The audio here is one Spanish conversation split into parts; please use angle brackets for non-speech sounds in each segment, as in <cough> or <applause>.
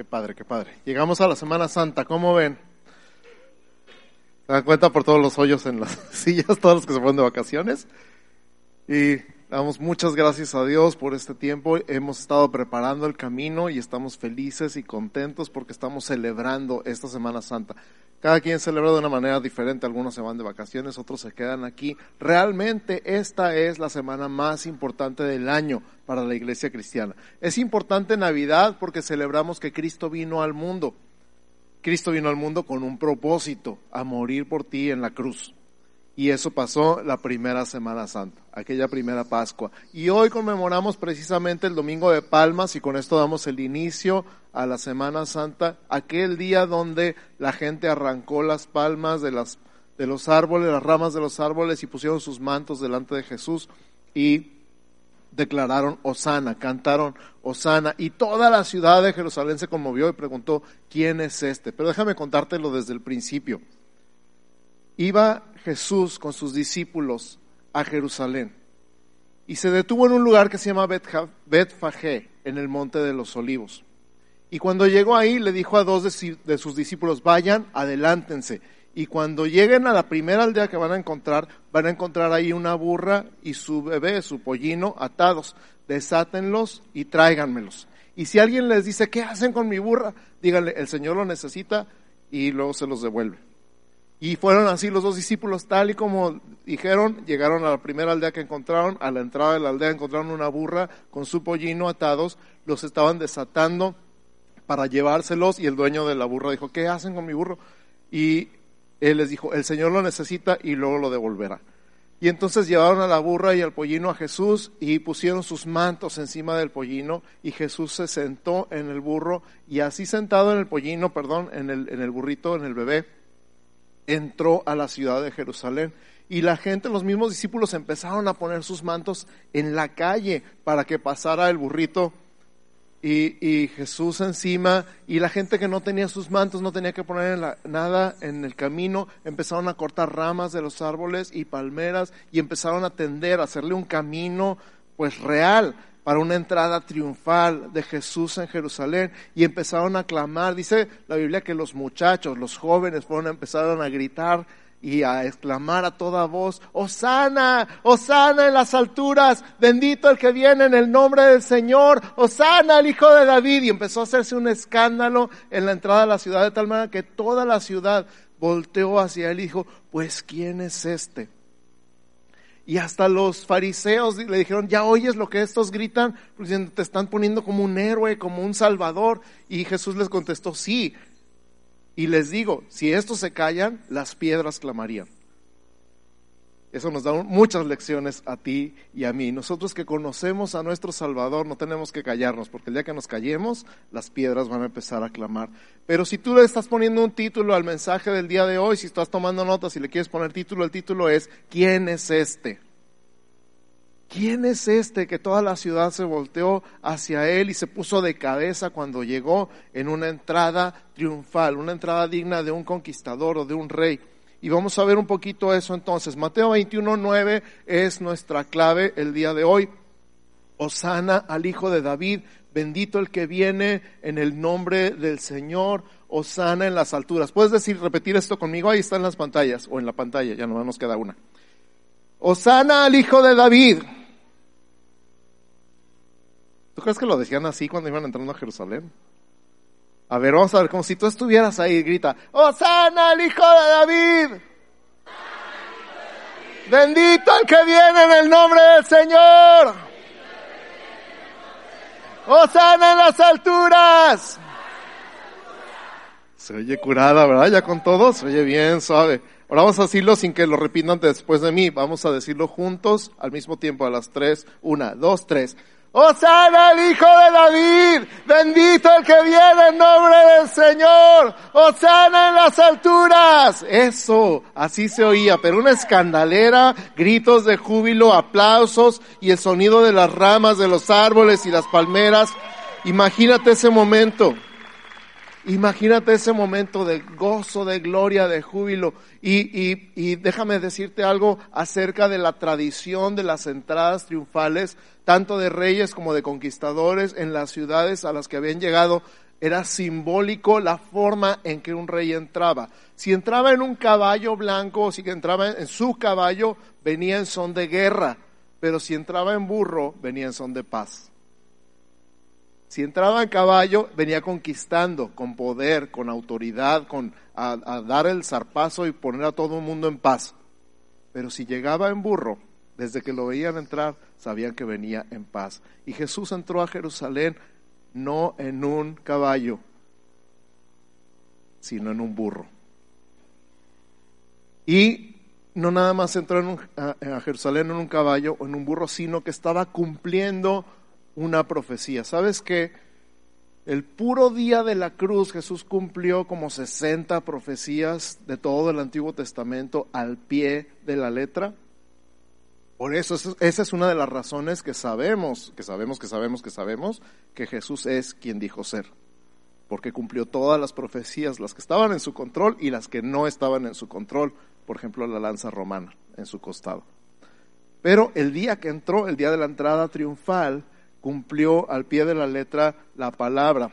Qué padre, qué padre. Llegamos a la Semana Santa, ¿cómo ven? ¿Se dan cuenta por todos los hoyos en las <laughs> sillas, todos los que se fueron de vacaciones? Y damos muchas gracias a Dios por este tiempo. Hemos estado preparando el camino y estamos felices y contentos porque estamos celebrando esta Semana Santa. Cada quien celebra de una manera diferente, algunos se van de vacaciones, otros se quedan aquí. Realmente esta es la semana más importante del año para la iglesia cristiana. Es importante Navidad porque celebramos que Cristo vino al mundo. Cristo vino al mundo con un propósito, a morir por ti en la cruz. Y eso pasó la primera Semana Santa, aquella primera Pascua. Y hoy conmemoramos precisamente el Domingo de Palmas y con esto damos el inicio a la Semana Santa, aquel día donde la gente arrancó las palmas de, las, de los árboles, las ramas de los árboles y pusieron sus mantos delante de Jesús y declararon Osana, cantaron Osana y toda la ciudad de Jerusalén se conmovió y preguntó, ¿quién es este? Pero déjame contártelo desde el principio. Iba Jesús con sus discípulos a Jerusalén y se detuvo en un lugar que se llama Betfagé, en el monte de los olivos. Y cuando llegó ahí le dijo a dos de sus discípulos, vayan, adelántense. Y cuando lleguen a la primera aldea que van a encontrar, van a encontrar ahí una burra y su bebé, su pollino, atados. Desátenlos y tráiganmelos. Y si alguien les dice, ¿qué hacen con mi burra? Díganle, el Señor lo necesita y luego se los devuelve. Y fueron así los dos discípulos, tal y como dijeron, llegaron a la primera aldea que encontraron, a la entrada de la aldea encontraron una burra con su pollino atados, los estaban desatando para llevárselos y el dueño de la burra dijo, ¿qué hacen con mi burro? Y él les dijo, el Señor lo necesita y luego lo devolverá. Y entonces llevaron a la burra y al pollino a Jesús y pusieron sus mantos encima del pollino y Jesús se sentó en el burro y así sentado en el pollino, perdón, en el, en el burrito, en el bebé, entró a la ciudad de Jerusalén. Y la gente, los mismos discípulos empezaron a poner sus mantos en la calle para que pasara el burrito y, Jesús encima y la gente que no tenía sus mantos no tenía que poner nada en el camino, empezaron a cortar ramas de los árboles y palmeras y empezaron a tender, a hacerle un camino pues real para una entrada triunfal de Jesús en Jerusalén y empezaron a clamar. Dice la Biblia que los muchachos, los jóvenes fueron empezaron a gritar y a exclamar a toda voz, Osana, Osana en las alturas, bendito el que viene en el nombre del Señor, Osana el hijo de David. Y empezó a hacerse un escándalo en la entrada de la ciudad de tal manera que toda la ciudad volteó hacia él y dijo, pues ¿quién es este? Y hasta los fariseos le dijeron, ya oyes lo que estos gritan, diciendo, te están poniendo como un héroe, como un salvador. Y Jesús les contestó, sí, y les digo, si estos se callan, las piedras clamarían. Eso nos da muchas lecciones a ti y a mí. Nosotros que conocemos a nuestro Salvador no tenemos que callarnos, porque el día que nos callemos, las piedras van a empezar a clamar. Pero si tú le estás poniendo un título al mensaje del día de hoy, si estás tomando notas y le quieres poner título, el título es ¿Quién es este? ¿quién es este que toda la ciudad se volteó hacia él y se puso de cabeza cuando llegó en una entrada triunfal, una entrada digna de un conquistador o de un rey? Y vamos a ver un poquito eso entonces. Mateo 21.9 es nuestra clave el día de hoy. Osana al Hijo de David, bendito el que viene en el nombre del Señor, Osana en las alturas. ¿Puedes decir, repetir esto conmigo? Ahí está en las pantallas, o en la pantalla, ya no nos queda una. Osana al Hijo de David. ¿Tú crees que lo decían así cuando iban entrando a Jerusalén? A ver, vamos a ver, como si tú estuvieras ahí, grita, ¡Osana el Hijo de David! Bendito el que viene en el nombre del Señor. ¡Osana en las alturas! Se oye curada, ¿verdad? Ya con todos, se oye bien suave. Ahora vamos a decirlo sin que lo repitan después de mí. Vamos a decirlo juntos al mismo tiempo a las tres. Una, dos, tres. Osana el Hijo de David, bendito el que viene en nombre del Señor, Osana en las alturas. Eso, así se oía, pero una escandalera, gritos de júbilo, aplausos y el sonido de las ramas de los árboles y las palmeras. Imagínate ese momento. Imagínate ese momento de gozo, de gloria, de júbilo. Y, y, y, déjame decirte algo acerca de la tradición de las entradas triunfales, tanto de reyes como de conquistadores en las ciudades a las que habían llegado. era simbólico la forma en que un rey entraba. Si entraba en un caballo blanco o si entraba en su caballo, venía en son de guerra, pero si entraba en burro, venía en son de paz. Si entraba en caballo, venía conquistando, con poder, con autoridad, con a, dar el zarpazo y poner a todo el mundo en paz. Pero si llegaba en burro, desde que lo veían entrar, sabían que venía en paz. Y Jesús entró a Jerusalén no en un caballo, sino en un burro. Y no nada más entró en a, Jerusalén en un caballo o en un burro, sino que estaba cumpliendo una profecía. ¿Sabes qué? El puro día de la cruz Jesús cumplió como 60 profecías de todo el Antiguo Testamento al pie de la letra. Por eso, esa es una de las razones que sabemos, que sabemos, que sabemos, que sabemos, que Jesús es quien dijo ser. Porque cumplió todas las profecías, las que estaban en su control y las que no estaban en su control. Por ejemplo, la lanza romana en su costado. Pero el día que entró, el día de la entrada triunfal, cumplió al pie de la letra la palabra.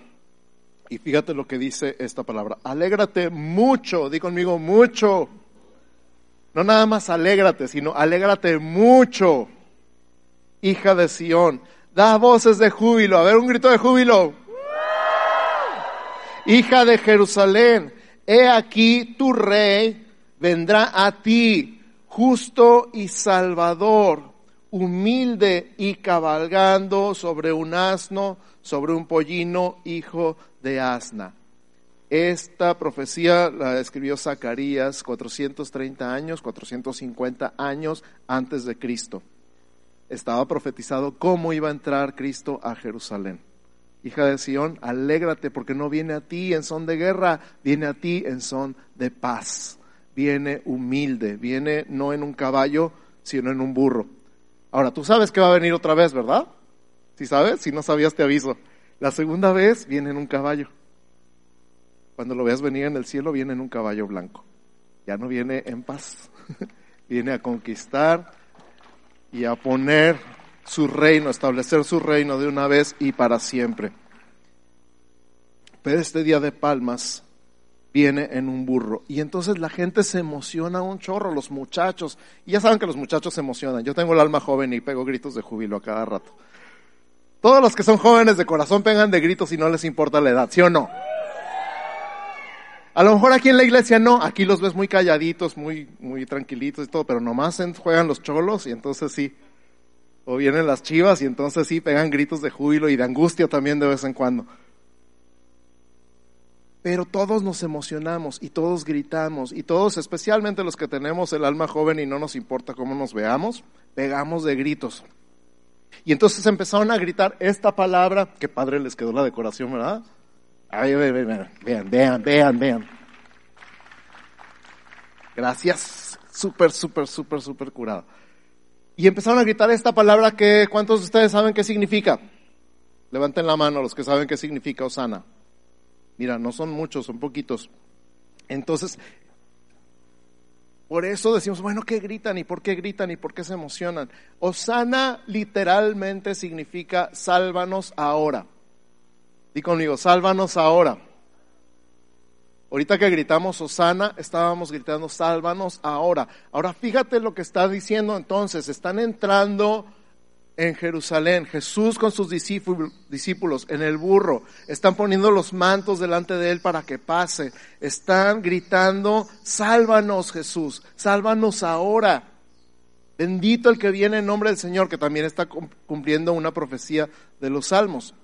Y fíjate lo que dice esta palabra. Alégrate mucho, di conmigo mucho no nada más alégrate, sino alégrate mucho, hija de Sión. Da voces de júbilo. A ver, un grito de júbilo. Hija de Jerusalén, he aquí tu rey vendrá a ti, justo y salvador, humilde y cabalgando sobre un asno, sobre un pollino, hijo de asna. Esta profecía la escribió Zacarías 430 años, 450 años antes de Cristo. Estaba profetizado cómo iba a entrar Cristo a Jerusalén. Hija de Sión, alégrate porque no viene a ti en son de guerra, viene a ti en son de paz. Viene humilde, viene no en un caballo, sino en un burro. Ahora, tú sabes que va a venir otra vez, ¿verdad? Si sabes, si no sabías te aviso. La segunda vez viene en un caballo. Cuando lo veas venir en el cielo, viene en un caballo blanco. Ya no viene en paz. <laughs> viene a conquistar y a poner su reino, establecer su reino de una vez y para siempre. Pero este día de palmas viene en un burro. Y entonces la gente se emociona un chorro, los muchachos. Y ya saben que los muchachos se emocionan. Yo tengo el alma joven y pego gritos de júbilo a cada rato. Todos los que son jóvenes de corazón pegan de gritos y no les importa la edad, ¿sí o no? A lo mejor aquí en la iglesia no, aquí los ves muy calladitos, muy, muy tranquilitos y todo, pero nomás juegan los cholos y entonces sí. O vienen las chivas y entonces sí pegan gritos de júbilo y de angustia también de vez en cuando. Pero todos nos emocionamos y todos gritamos y todos, especialmente los que tenemos el alma joven y no nos importa cómo nos veamos, pegamos de gritos. Y entonces empezaron a gritar esta palabra, que padre les quedó la decoración, ¿verdad? vean, vean, vean, vean. Gracias. Súper, súper, súper, súper curado. Y empezaron a gritar esta palabra que, ¿cuántos de ustedes saben qué significa? Levanten la mano los que saben qué significa Osana. Mira, no son muchos, son poquitos. Entonces, por eso decimos, bueno, ¿qué gritan y por qué gritan y por qué se emocionan? Osana literalmente significa sálvanos ahora. Di conmigo, sálvanos ahora. Ahorita que gritamos Osana, estábamos gritando, sálvanos ahora. Ahora fíjate lo que está diciendo entonces, están entrando en Jerusalén, Jesús con sus discípulos en el burro, están poniendo los mantos delante de él para que pase, están gritando, sálvanos Jesús, sálvanos ahora. Bendito el que viene en nombre del Señor, que también está cumpliendo una profecía de los salmos.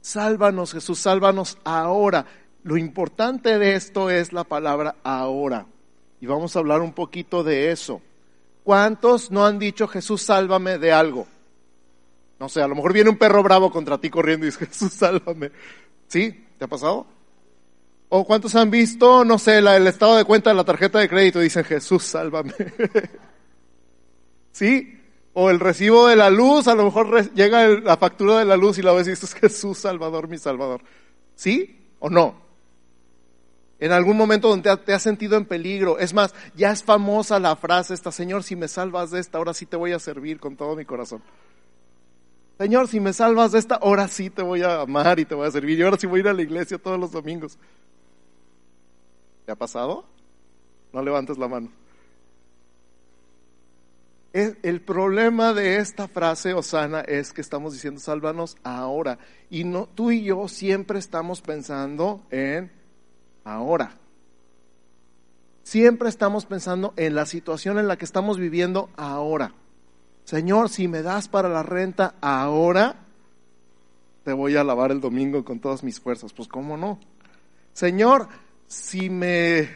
Sálvanos Jesús, sálvanos ahora. Lo importante de esto es la palabra ahora. Y vamos a hablar un poquito de eso. ¿Cuántos no han dicho Jesús, sálvame de algo? No sé, a lo mejor viene un perro bravo contra ti corriendo y dice Jesús, sálvame. ¿Sí? ¿Te ha pasado? ¿O cuántos han visto, no sé, el estado de cuenta de la tarjeta de crédito y dicen Jesús, sálvame? <laughs> ¿Sí? O el recibo de la luz, a lo mejor llega la factura de la luz y la ves y dices, Jesús, Salvador, mi Salvador. ¿Sí o no? En algún momento donde te has sentido en peligro. Es más, ya es famosa la frase esta, Señor, si me salvas de esta, ahora sí te voy a servir con todo mi corazón. Señor, si me salvas de esta, ahora sí te voy a amar y te voy a servir. Y ahora sí voy a ir a la iglesia todos los domingos. ¿Te ha pasado? No levantes la mano. El problema de esta frase, Osana, es que estamos diciendo, sálvanos ahora. Y no, tú y yo siempre estamos pensando en ahora. Siempre estamos pensando en la situación en la que estamos viviendo ahora. Señor, si me das para la renta ahora, te voy a lavar el domingo con todas mis fuerzas. Pues cómo no. Señor, si me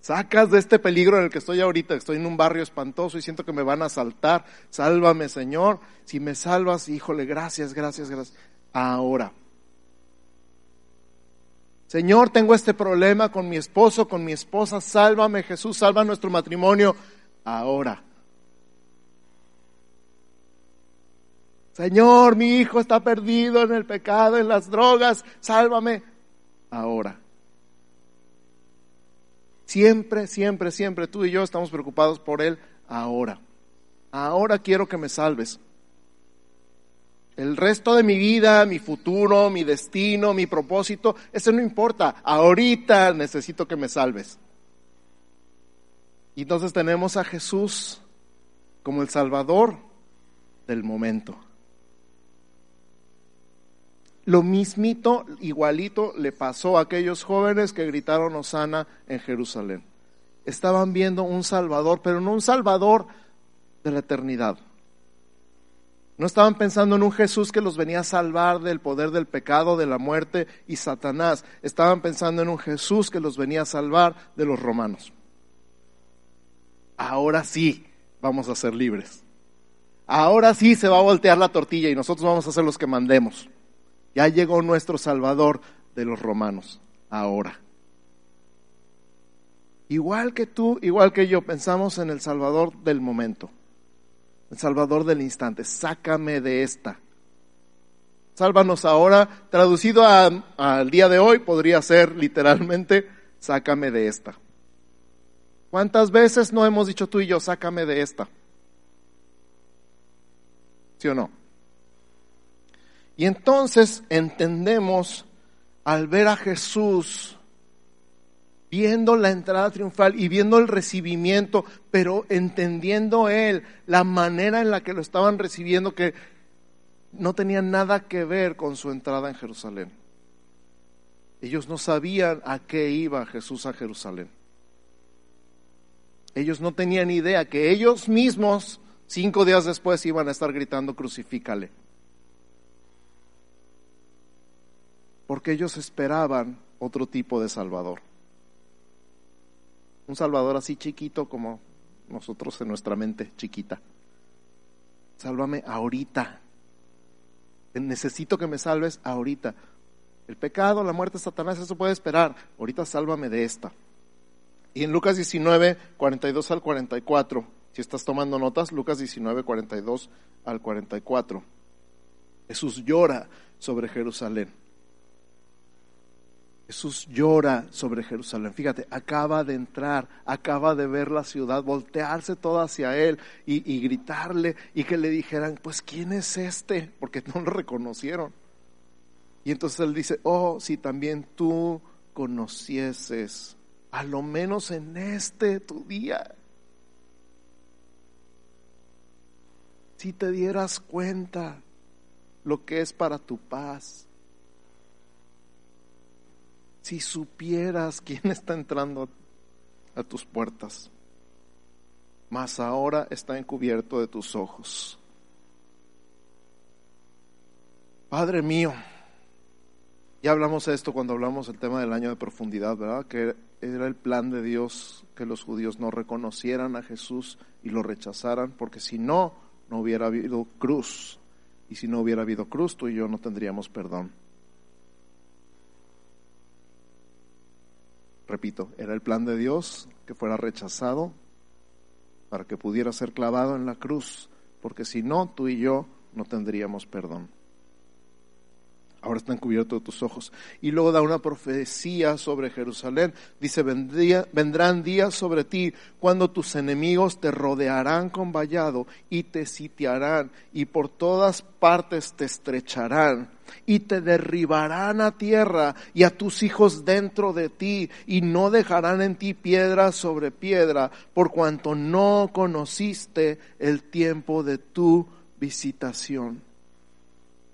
sacas de este peligro en el que estoy ahorita, estoy en un barrio espantoso y siento que me van a asaltar, sálvame Señor. Si me salvas, híjole, gracias, gracias, gracias. Ahora. Señor, tengo este problema con mi esposo, con mi esposa, sálvame Jesús, salva nuestro matrimonio ahora. Señor, mi hijo está perdido en el pecado, en las drogas, sálvame ahora. Siempre, siempre, siempre tú y yo estamos preocupados por Él ahora. Ahora quiero que me salves. El resto de mi vida, mi futuro, mi destino, mi propósito, eso no importa. Ahorita necesito que me salves. Y entonces tenemos a Jesús como el Salvador del momento. Lo mismito, igualito, le pasó a aquellos jóvenes que gritaron Osana en Jerusalén. Estaban viendo un Salvador, pero no un Salvador de la eternidad. No estaban pensando en un Jesús que los venía a salvar del poder del pecado, de la muerte y Satanás. Estaban pensando en un Jesús que los venía a salvar de los romanos. Ahora sí vamos a ser libres. Ahora sí se va a voltear la tortilla y nosotros vamos a ser los que mandemos. Ya llegó nuestro Salvador de los romanos, ahora. Igual que tú, igual que yo, pensamos en el Salvador del momento, el Salvador del instante. Sácame de esta. Sálvanos ahora, traducido al día de hoy, podría ser literalmente, sácame de esta. ¿Cuántas veces no hemos dicho tú y yo, sácame de esta? ¿Sí o no? Y entonces entendemos al ver a Jesús viendo la entrada triunfal y viendo el recibimiento, pero entendiendo él la manera en la que lo estaban recibiendo que no tenía nada que ver con su entrada en Jerusalén. Ellos no sabían a qué iba Jesús a Jerusalén. Ellos no tenían idea que ellos mismos cinco días después iban a estar gritando crucifícale. porque ellos esperaban otro tipo de Salvador. Un Salvador así chiquito como nosotros en nuestra mente chiquita. Sálvame ahorita. Necesito que me salves ahorita. El pecado, la muerte, Satanás, eso puede esperar. Ahorita sálvame de esta. Y en Lucas 19, 42 al 44, si estás tomando notas, Lucas 19, 42 al 44, Jesús llora sobre Jerusalén. Jesús llora sobre Jerusalén. Fíjate, acaba de entrar, acaba de ver la ciudad, voltearse toda hacia él y, gritarle y que le dijeran, pues ¿quién es este? Porque <laughs> no lo reconocieron. Y entonces él dice, oh, si también tú conocieses, a lo menos en este tu día, si te dieras cuenta lo que es para tu paz si supieras quién <laughs> está entrando a tus puertas, mas ahora está encubierto de tus ojos. Padre mío, ya hablamos de esto cuando hablamos del tema del año de profundidad, ¿verdad? Que era el plan de Dios que los judíos no reconocieran a Jesús y lo rechazaran, porque si no, no hubiera habido cruz. Y si no hubiera habido cruz, tú y yo no tendríamos perdón. Repito, era el plan de Dios que fuera rechazado para que pudiera ser clavado en la cruz, porque si no, tú y yo no tendríamos perdón. Ahora están cubiertos tus ojos. Y luego da una profecía sobre Jerusalén. Dice, vendrán días sobre ti cuando tus enemigos te rodearán con vallado y te sitiarán y por todas partes te estrecharán y te derribarán a tierra y a tus hijos dentro de ti y no dejarán en ti piedra sobre piedra por cuanto no conociste el tiempo de tu visitación.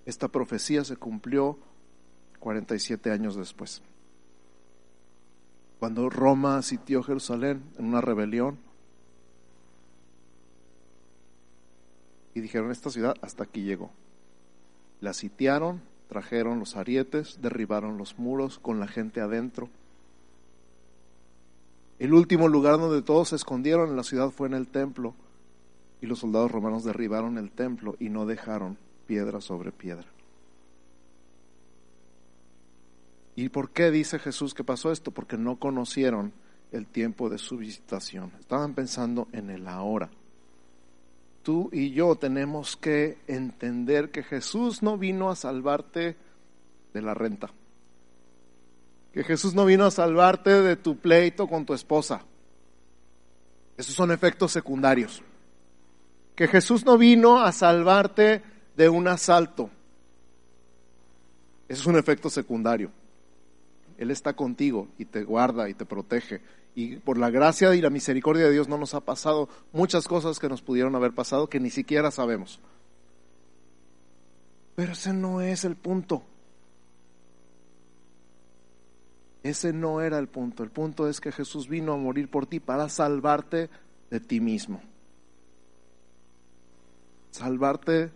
Esta profecía se cumplió 47 años después. Cuando Roma sitió Jerusalén en una rebelión y dijeron, esta ciudad hasta aquí llegó. La sitiaron, trajeron los arietes, derribaron los muros con la gente adentro. El último lugar donde todos se escondieron en la ciudad fue en el templo y los soldados romanos derribaron el templo y no dejaron piedra sobre piedra. ¿Y por qué dice Jesús que pasó esto? Porque no conocieron el tiempo de su visitación. Estaban pensando en el ahora. Tú y yo tenemos que entender que Jesús no vino a salvarte de la renta. Que Jesús no vino a salvarte de tu pleito con tu esposa. Esos son efectos secundarios. Que Jesús no vino a salvarte de un asalto. Eso es un efecto secundario. Él está contigo y te guarda y te protege. Y por la gracia y la misericordia de Dios no nos ha pasado muchas cosas que nos pudieron haber pasado que ni siquiera sabemos. Pero ese no es el punto. Ese no era el punto. El punto es que Jesús vino a morir por ti para salvarte de ti mismo. Salvarte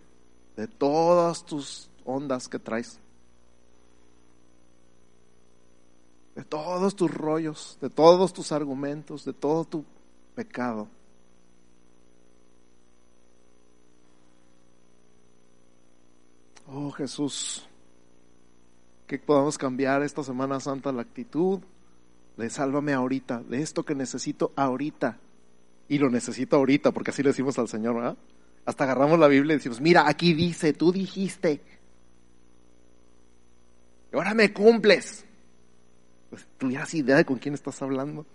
de todas tus ondas que traes. De todos tus rollos, de todos tus argumentos, de todo tu pecado. Oh Jesús, que podamos cambiar esta Semana Santa la actitud de sálvame ahorita, de esto que necesito ahorita. Y lo necesito ahorita, porque así le decimos al Señor, ¿verdad? Hasta agarramos la Biblia y decimos, mira, aquí dice, tú dijiste. Y ahora me cumples. Pues, ¿Tuvieras idea de con quién estás hablando?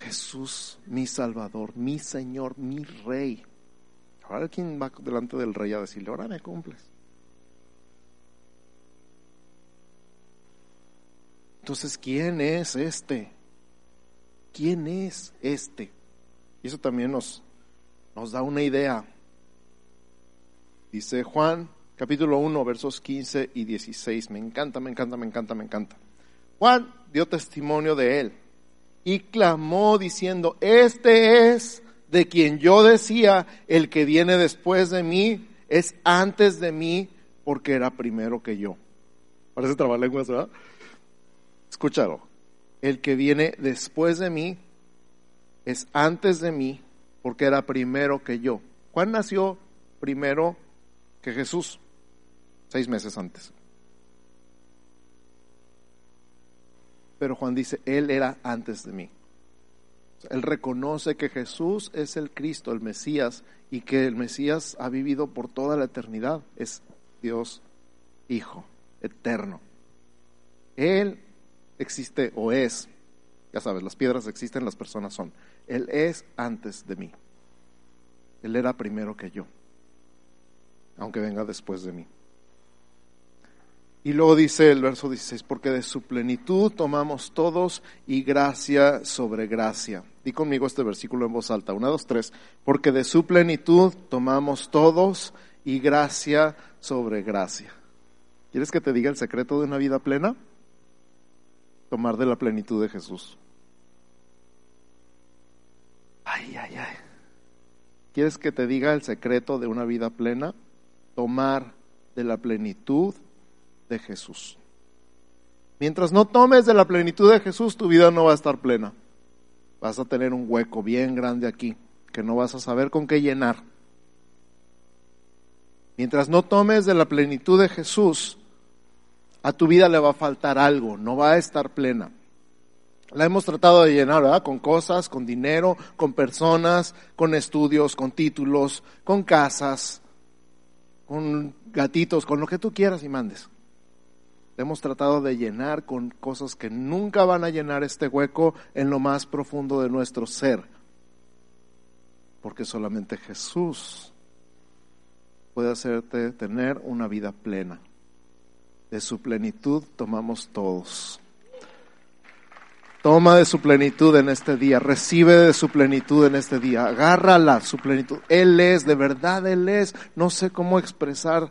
Jesús, mi Salvador, mi Señor, mi Rey. Ahora, ¿quién va delante del Rey a decirle, ahora me cumples? Entonces, ¿quién es este? ¿Quién es este? Y eso también nos, nos da una idea. Dice Juan capítulo 1 versos 15 y 16. Me encanta, me encanta, me encanta, me encanta. Juan dio testimonio de él y clamó diciendo, este es de quien yo decía, el que viene después de mí es antes de mí porque era primero que yo. Parece trabalenguas, ¿verdad? Escúchalo el que viene después de mí es antes de mí porque era primero que yo. Juan nació primero que Jesús, seis meses antes. Pero Juan dice, Él era antes de mí. Él reconoce que Jesús es el Cristo, el Mesías, y que el Mesías ha vivido por toda la eternidad. Es Dios Hijo, eterno. Él existe o es, ya sabes, las piedras existen, las personas son. Él es antes de mí. Él era primero que yo, aunque venga después de mí. Y luego dice el verso 16, porque de su plenitud tomamos todos y gracia sobre gracia. Di conmigo este versículo en voz alta, una, dos, tres, porque de su plenitud tomamos todos y gracia sobre gracia. ¿Quieres que te diga el secreto de una vida plena? Tomar de la plenitud de Jesús. Ay, ay, ay. ¿Quieres que te diga el secreto de una vida plena? Tomar de la plenitud de Jesús. Mientras no tomes de la plenitud de Jesús, tu vida no va a estar plena. Vas a tener un hueco bien grande aquí que no vas a saber con qué llenar. Mientras no tomes de la plenitud de Jesús, a tu vida le va a faltar algo, no va a estar plena. La hemos tratado de llenar, ¿verdad? Con cosas, con dinero, con personas, con estudios, con títulos, con casas, con gatitos, con lo que tú quieras y mandes. La hemos tratado de llenar con cosas que nunca van a llenar este hueco en lo más profundo de nuestro ser. Porque solamente Jesús puede hacerte tener una vida plena. De su plenitud tomamos todos. Toma de su plenitud en este día, recibe de su plenitud en este día, agárrala, su plenitud. Él es, de verdad Él es. No sé cómo expresar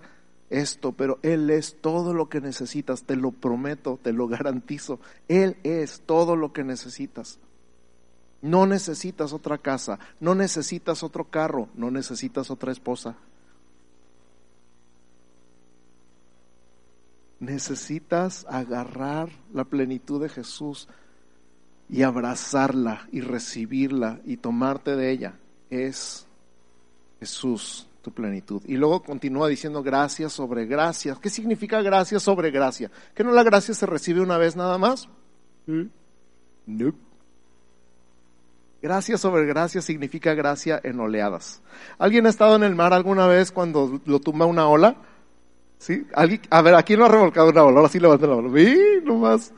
esto, pero Él es todo lo que necesitas, te lo prometo, te lo garantizo. Él es todo lo que necesitas. No necesitas otra casa, no necesitas otro carro, no necesitas otra esposa. Necesitas agarrar la plenitud de Jesús y abrazarla y recibirla y tomarte de ella. Es Jesús tu plenitud. Y luego continúa diciendo gracias sobre gracia. ¿Qué significa gracia sobre gracia? ¿Que no la gracia se recibe una vez nada más? ¿Mm? No. Gracia sobre gracia significa gracia en oleadas. ¿Alguien ha estado en el mar alguna vez cuando lo tumba una ola? ¿Sí? A ver, ¿a quién lo ha revolcado una ola? Ahora sí levanta la ola. ¡Sí! Nomás.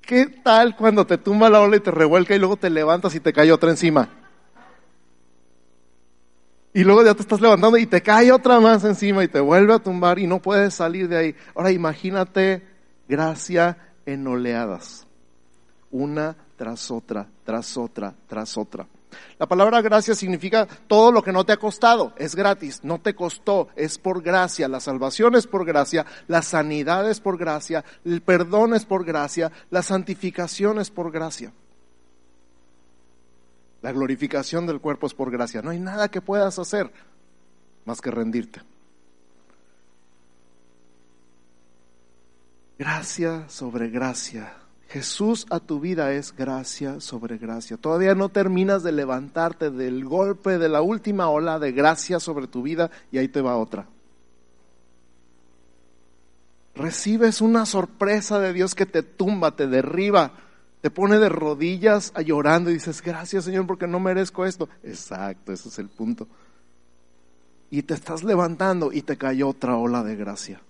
¿Qué tal cuando te tumba la ola y te revuelca y luego te levantas y te cae otra encima? Y luego ya te estás levantando y te cae otra más encima y te vuelve a tumbar y no puedes salir de ahí. Ahora imagínate gracia en oleadas. Una tras otra, tras otra, tras otra. La palabra gracia significa todo lo que no te ha costado, es gratis, no te costó, es por gracia, la salvación es por gracia, la sanidad es por gracia, el perdón es por gracia, la santificación es por gracia. La glorificación del cuerpo es por gracia. No hay nada que puedas hacer más que rendirte. Gracia sobre gracia Jesús a tu vida es gracia sobre gracia. Todavía no terminas de levantarte del golpe de la última ola de gracia sobre tu vida y ahí te va otra. Recibes una sorpresa de Dios que te tumba, te derriba, te pone de rodillas a llorando y dices, gracias Señor porque no merezco esto. Exacto, ese es el punto. Y te estás levantando y te cayó otra ola de gracia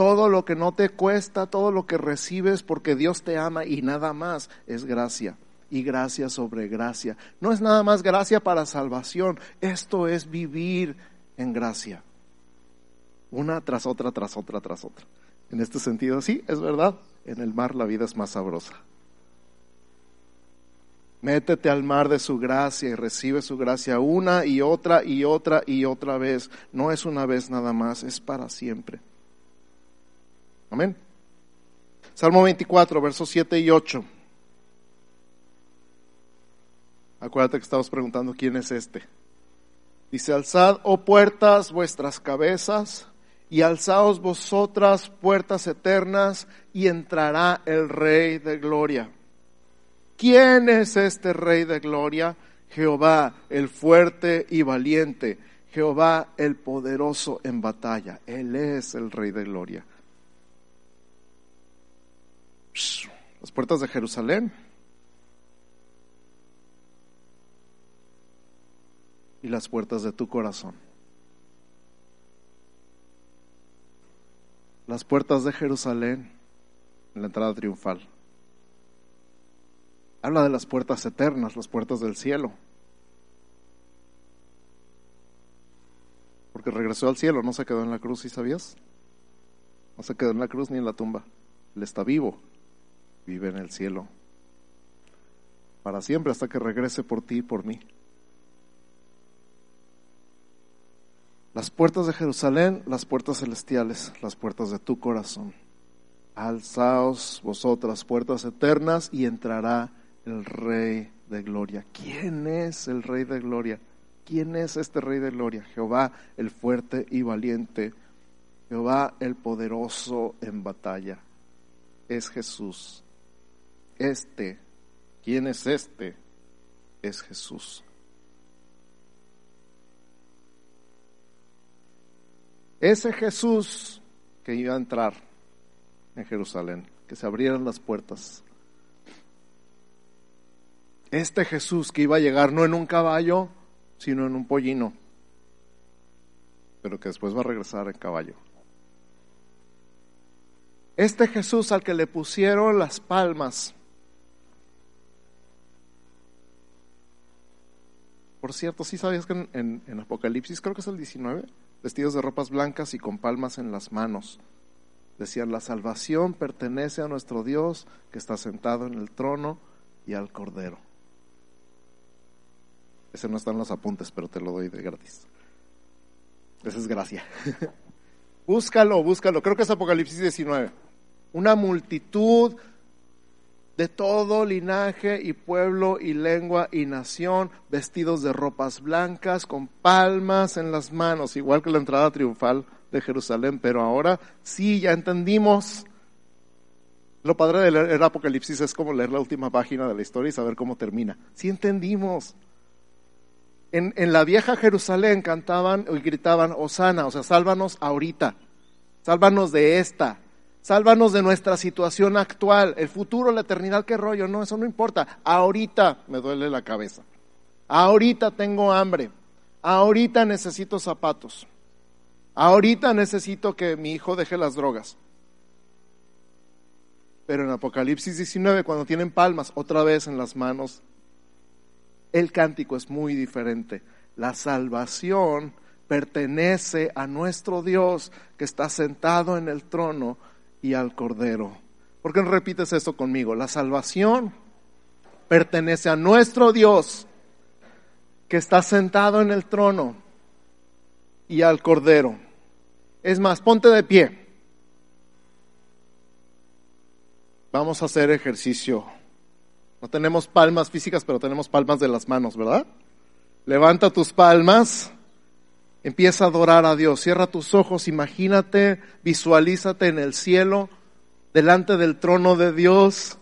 todo lo que no te cuesta, todo lo que recibes porque Dios te ama y nada más es gracia. Y gracia sobre gracia. No es nada más gracia para salvación, esto es vivir en gracia. Una tras otra, tras otra, tras otra. En este sentido, sí, es verdad, en el mar la vida es más sabrosa. Métete al mar de su gracia y recibe su gracia una y otra y otra y otra vez. No es una vez nada más, es para siempre. Amén. Salmo 24, versos 7 y 8. Acuérdate que estamos preguntando quién es este. Dice, alzad, oh puertas, vuestras cabezas, y alzaos vosotras, puertas eternas, y entrará el Rey de Gloria. ¿Quién es este Rey de Gloria? Jehová, el fuerte y valiente, Jehová, el poderoso en batalla. Él es el Rey de Gloria. Las puertas de Jerusalén. Y las puertas de tu corazón. Las puertas de Jerusalén en la entrada triunfal. Habla de las puertas eternas, las puertas del cielo. Porque regresó al cielo, no se quedó en la cruz, ¿y sabías? No se quedó en la cruz ni en la tumba. Él está vivo vive en el cielo para siempre hasta que regrese por ti y por mí. Las puertas de Jerusalén, las puertas celestiales, las puertas de tu corazón. Alzaos vosotras puertas eternas y entrará el Rey de Gloria. ¿Quién es el Rey de Gloria? ¿Quién es este Rey de Gloria? Jehová el fuerte y valiente, Jehová el poderoso en batalla. Es Jesús este, ¿quién es este? Es Jesús. Ese Jesús que iba a entrar en Jerusalén, que se abrieran las puertas. Este Jesús que iba a llegar no en un caballo, sino en un pollino, pero que después va a regresar en caballo. Este Jesús al que le pusieron las palmas. Por cierto, ¿sí sabías que en, en, Apocalipsis, creo que es el 19, vestidos de ropas blancas y con palmas en las manos? Decían, la salvación pertenece a nuestro Dios que está sentado en el trono y al Cordero. Ese no está en los apuntes, pero te lo doy de gratis. Esa es gracia. <laughs> búscalo, búscalo. Creo que es Apocalipsis 19. Una multitud de todo linaje y pueblo y lengua y nación, vestidos de ropas blancas, con palmas en las manos, igual que la entrada triunfal de Jerusalén. Pero ahora sí, ya entendimos. Lo padre de leer Apocalipsis es como leer la última página de la historia y saber cómo termina. Sí entendimos en, la vieja Jerusalén cantaban y gritaban, Osana, o sea, sálvanos ahorita, sálvanos de esta, sálvanos de nuestra situación actual, el futuro, la eternidad, qué rollo, no, eso no importa, ahorita me duele la cabeza, ahorita tengo hambre, ahorita necesito zapatos, ahorita necesito que mi hijo deje las drogas. Pero en Apocalipsis 19, cuando tienen palmas otra vez en las manos el cántico es muy diferente. La salvación pertenece a nuestro Dios que está sentado en el trono y al Cordero. ¿Por qué no repites eso conmigo? La salvación pertenece a nuestro Dios que está sentado en el trono y al Cordero. Es más, ponte de pie. Vamos a hacer ejercicio no tenemos palmas físicas, pero tenemos palmas de las manos, ¿verdad? Levanta tus palmas, empieza a adorar a Dios, cierra tus ojos, imagínate, visualízate en el cielo, delante del trono de Dios.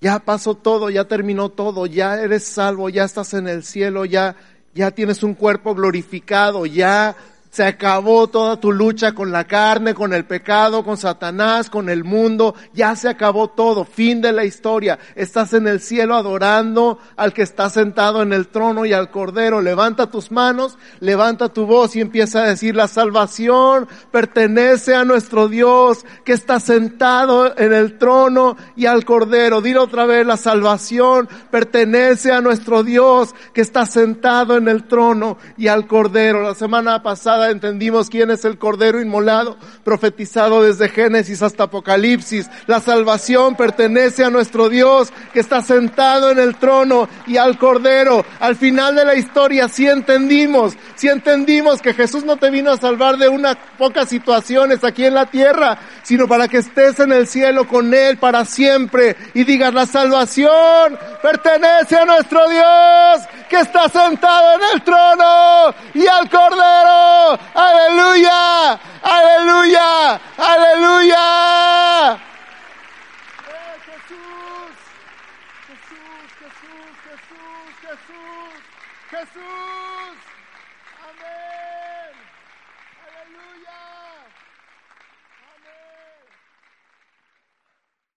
Ya pasó todo, ya terminó todo, ya eres salvo, ya estás en el cielo, ya, ya tienes un cuerpo glorificado, ya se acabó toda tu lucha con la carne, con el pecado, con Satanás, con el mundo. Ya se acabó todo. Fin de la historia. Estás en el cielo adorando al que está sentado en el trono y al cordero. Levanta tus manos, levanta tu voz y empieza a decir, la salvación pertenece a nuestro Dios que está sentado en el trono y al cordero. Dile otra vez, la salvación pertenece a nuestro Dios que está sentado en el trono y al cordero. La semana pasada entendimos quién es el Cordero inmolado, profetizado desde Génesis hasta Apocalipsis. La salvación pertenece a nuestro Dios que está sentado en el trono y al Cordero. Al final de la historia sí entendimos, sí entendimos que Jesús no te vino a salvar de unas pocas situaciones aquí en la tierra, sino para que estés en el cielo con Él para siempre y digas la salvación pertenece a nuestro Dios que está sentado en el trono y al Cordero aleluya, aleluya, aleluya.